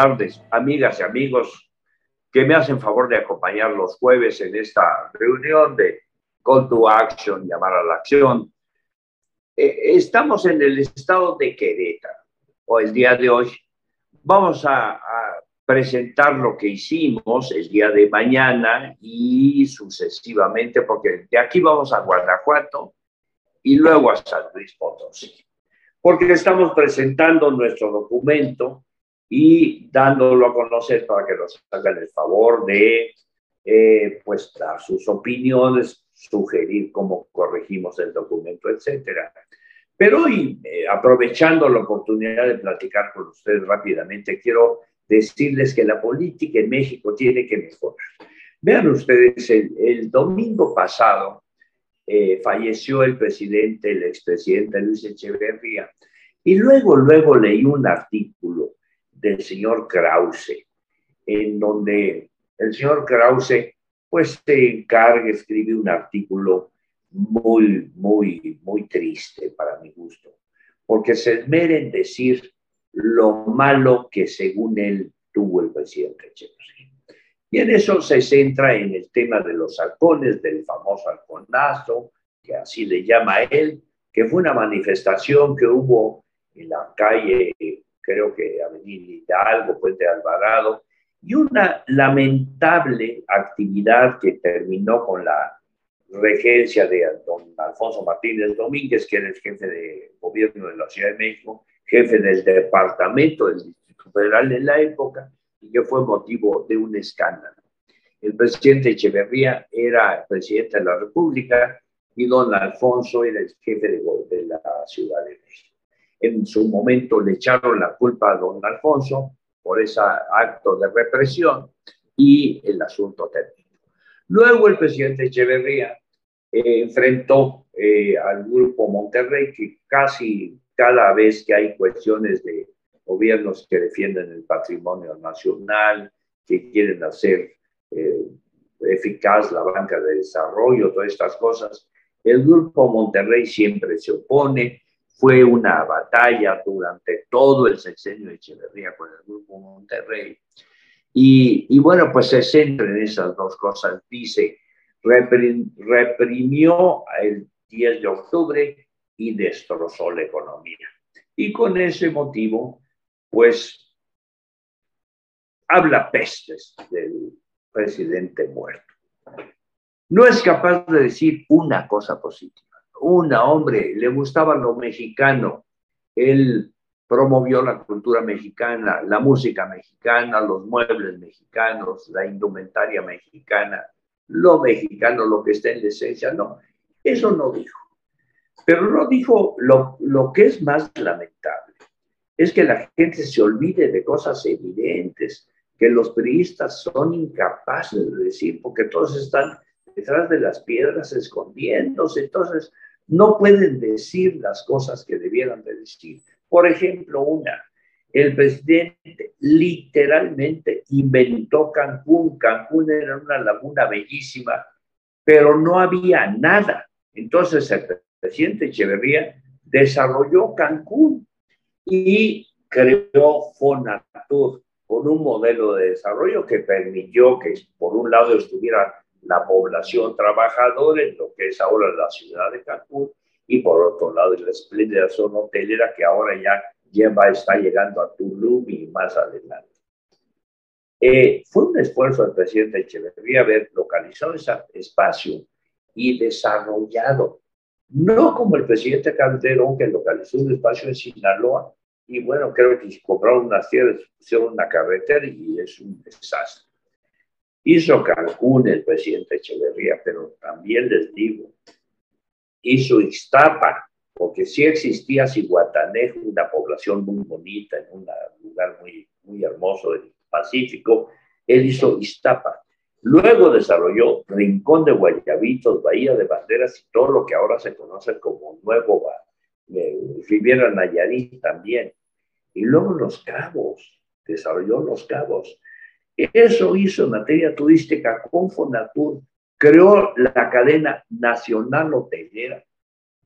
tardes, amigas y amigos que me hacen favor de acompañar los jueves en esta reunión de Call to Action, llamar a la acción. Eh, estamos en el estado de Querétaro, o el día de hoy. Vamos a, a presentar lo que hicimos el día de mañana y sucesivamente, porque de aquí vamos a Guanajuato y luego a San Luis Potosí, porque estamos presentando nuestro documento y dándolo a conocer para que nos hagan el favor de eh, pues dar sus opiniones, sugerir cómo corregimos el documento, etcétera. Pero hoy, eh, aprovechando la oportunidad de platicar con ustedes rápidamente, quiero decirles que la política en México tiene que mejorar. Vean ustedes, el, domingo pasado eh, falleció el presidente, el expresidente Luis Echeverría, y luego, luego leí un artículo del señor Krause, en donde el señor Krause pues se encarga, escribe un artículo muy, muy, muy triste para mi gusto, porque se esmera en decir lo malo que según él tuvo el presidente Echeverría. Y en eso se centra en el tema de los halcones, del famoso halconazo, que así le llama él, que fue una manifestación que hubo en la calle creo que Avenida Hidalgo, Puente Alvarado, y una lamentable actividad que terminó con la regencia de don Alfonso Martínez Domínguez, que era el jefe de gobierno de la Ciudad de México, jefe del departamento del Distrito Federal en la época, y que fue motivo de un escándalo. El presidente Echeverría era presidente de la República y don Alfonso era el jefe de, de la Ciudad de México. En su momento le echaron la culpa a don Alfonso por ese acto de represión y el asunto terminó. Luego el presidente Echeverría eh, enfrentó eh, al grupo Monterrey, que casi cada vez que hay cuestiones de gobiernos que defienden el patrimonio nacional, que quieren hacer eh, eficaz la banca de desarrollo, todas estas cosas, el grupo Monterrey siempre se opone, fue una batalla durante todo el sexenio de Echeverría con el Grupo Monterrey. Y, bueno, pues se centra en esas dos cosas. Dice, reprimió el 10 de octubre y destrozó la economía. Y con ese motivo, pues, habla pestes del presidente muerto. No es capaz de decir una cosa positiva una, hombre, le gustaba lo mexicano. Él promovió la cultura mexicana, la música mexicana, los muebles mexicanos, la indumentaria mexicana, lo mexicano, lo que está en la esencia. No, eso no dijo. Pero no dijo lo, lo que es más lamentable. Es que la gente se olvide de cosas evidentes, que los periodistas son incapaces de decir, porque todos están detrás de las piedras escondiéndose. Entonces, no pueden decir las cosas que debieran de decir. Por ejemplo, una, el presidente literalmente inventó Cancún. Cancún era una laguna bellísima, pero no había nada. Entonces el presidente Echeverría desarrolló Cancún y creó Fonatur con un modelo de desarrollo que permitió que por un lado estuviera la población trabajadora en lo que es ahora la ciudad de Cancún y por otro lado la espléndida zona hotelera que ahora ya lleva, está llegando a Tulum y más adelante. Eh, fue un esfuerzo del presidente Echeverría haber localizado ese espacio y desarrollado, no como el presidente Calderón que localizó un espacio en Sinaloa y bueno, creo que compraron unas tierras, pusieron una carretera y es un desastre. Hizo Cancún el presidente Echeverría, pero también les digo, hizo Iztapa, porque sí existía Cihuatanejo, una población muy bonita, en un lugar muy, muy hermoso del Pacífico, él hizo Iztapa. Luego desarrolló Rincón de Guayabitos, Bahía de Banderas y todo lo que ahora se conoce como Nuevo eh, Riviera Nayarit también. Y luego Los Cabos, desarrolló Los Cabos. Eso hizo en materia turística con Fonatur, creó la cadena nacional hotelera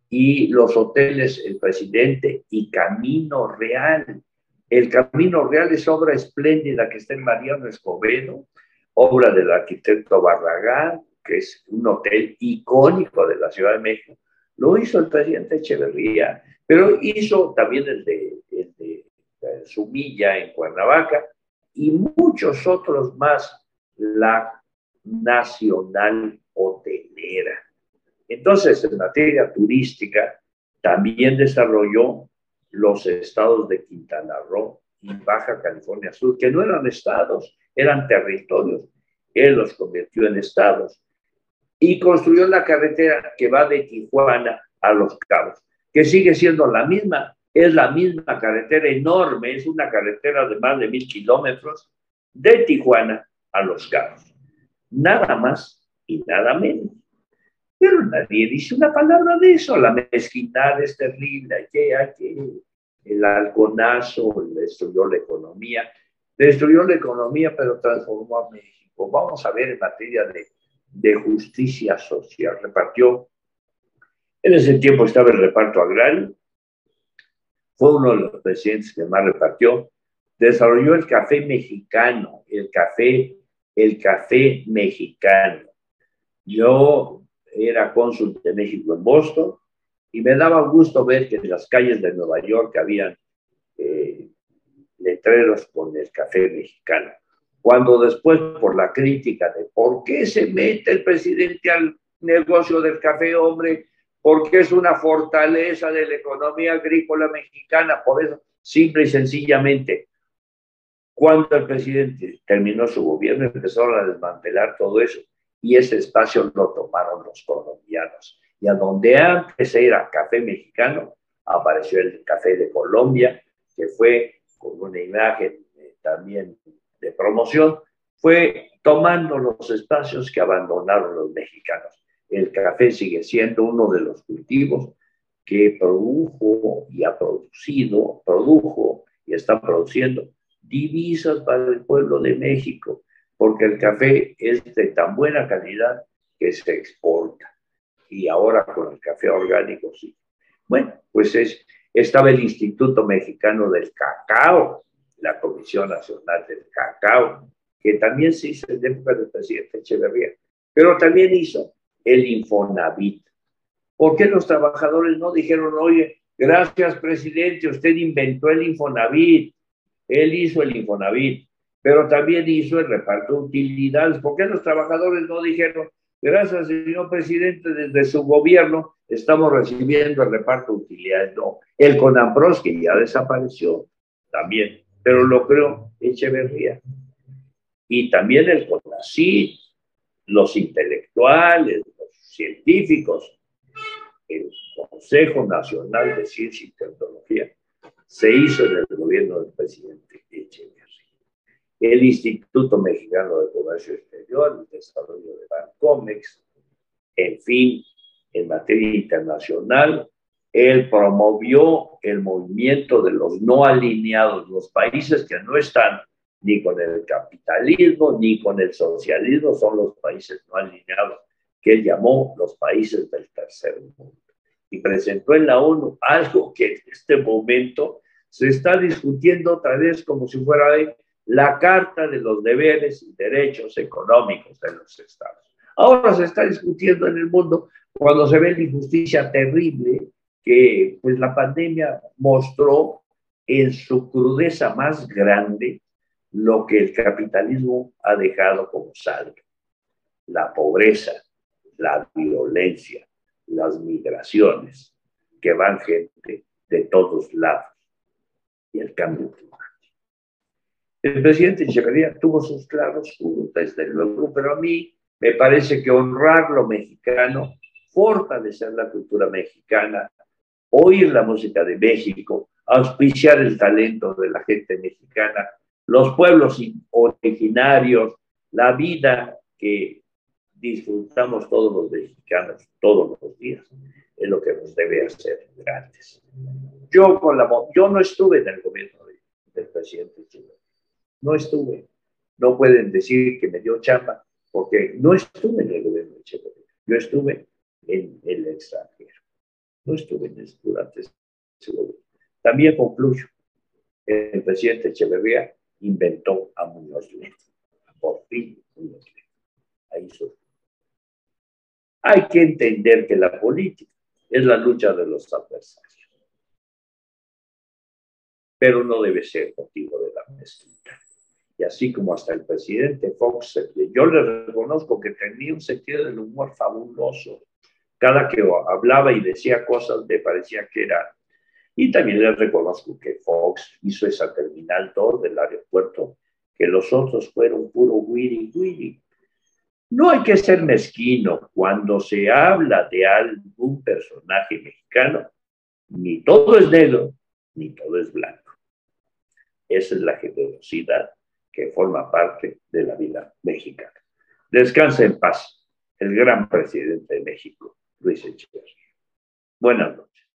y los hoteles El Presidente y Camino Real. El Camino Real es obra espléndida que está en Mariano Escobedo, obra del arquitecto Barragán, que es un hotel icónico de la Ciudad de México. Lo hizo el presidente Echeverría, pero hizo también el de, el de Sumilla en Cuernavaca y muchos otros más la nacional hotelera. Entonces, en materia turística, también desarrolló los estados de Quintana Roo y Baja California Sur, que no eran estados, eran territorios. Él los convirtió en estados y construyó la carretera que va de Tijuana a Los Cabos, que sigue siendo la misma, es la misma carretera enorme, es una carretera de más de mil kilómetros de Tijuana a Los Cabos. Nada más y nada menos. Pero nadie dice una palabra de eso. La mezquindad es terrible. Que, que, el halconazo destruyó la economía. Destruyó la economía, pero transformó a México. Vamos a ver en materia de, de justicia social. Repartió. En ese tiempo estaba el reparto agrario. Fue uno de los presidentes que más repartió desarrolló el café mexicano, el café, el café mexicano. Yo era cónsul de México en Boston y me daba gusto ver que en las calles de Nueva York habían eh, letreros con el café mexicano. Cuando después, por la crítica de por qué se mete el presidente al negocio del café, hombre, porque es una fortaleza de la economía agrícola mexicana, por eso, simple y sencillamente, cuando el presidente terminó su gobierno, empezaron a desmantelar todo eso y ese espacio lo tomaron los colombianos. Y a donde antes era café mexicano, apareció el café de Colombia, que fue con una imagen eh, también de promoción, fue tomando los espacios que abandonaron los mexicanos. El café sigue siendo uno de los cultivos que produjo y ha producido, produjo y está produciendo divisas para el pueblo de México, porque el café es de tan buena calidad que se exporta. Y ahora con el café orgánico sí. Bueno, pues es, estaba el Instituto Mexicano del Cacao, la Comisión Nacional del Cacao, que también se hizo en época del presidente Echeverría, pero también hizo el Infonavit. ¿Por qué los trabajadores no dijeron, oye, gracias presidente, usted inventó el Infonavit, él hizo el Infonavit, pero también hizo el reparto de utilidades. ¿Por qué los trabajadores no dijeron, gracias, señor presidente, desde su gobierno estamos recibiendo el reparto de utilidades? No, el CONAMPROS, que ya desapareció también, pero lo creo Echeverría. Y también el CONACYT, los intelectuales, científicos, el Consejo Nacional de Ciencia y Tecnología se hizo en el gobierno del presidente Echeverría. El Instituto Mexicano de Comercio Exterior, el desarrollo de Bancomex, en fin, en materia internacional, él promovió el movimiento de los no alineados, los países que no están ni con el capitalismo ni con el socialismo, son los países no alineados, que llamó los países del tercer mundo y presentó en la ONU algo que en este momento se está discutiendo otra vez como si fuera la Carta de los Deberes y Derechos Económicos de los Estados. Ahora se está discutiendo en el mundo cuando se ve la injusticia terrible que pues la pandemia mostró en su crudeza más grande lo que el capitalismo ha dejado como saldo. La pobreza, la violencia, las migraciones, que van gente de todos lados, y el cambio climático. El presidente Echeverría tuvo sus claros desde luego, pero a mí me parece que honrar lo mexicano, fortalecer la cultura mexicana, oír la música de México, auspiciar el talento de la gente mexicana, los pueblos originarios, la vida que disfrutamos todos los mexicanos todos los días, es lo que nos debe hacer grandes. Yo, con la, yo no estuve en el gobierno del presidente Chile. No estuve. No pueden decir que me dio chamba, porque no estuve en el gobierno de Chile. Yo estuve en el extranjero. No estuve en el, durante ese gobierno. También concluyo. el presidente Echeverría inventó a Muñoz Ledo. Por fin, Muñoz Ledo. Ahí surgió. Hay que entender que la política es la lucha de los adversarios. Pero no debe ser motivo de la mezquita. Y así como hasta el presidente Fox, yo le reconozco que tenía un sentido del humor fabuloso. Cada que hablaba y decía cosas me parecía que era y también les reconozco que Fox hizo esa terminal 2 del aeropuerto, que los otros fueron puro wiri wiri. No hay que ser mezquino cuando se habla de algún personaje mexicano. Ni todo es negro, ni todo es blanco. Esa es la generosidad que forma parte de la vida mexicana. Descansa en paz el gran presidente de México, Luis Echeverría. Buenas noches.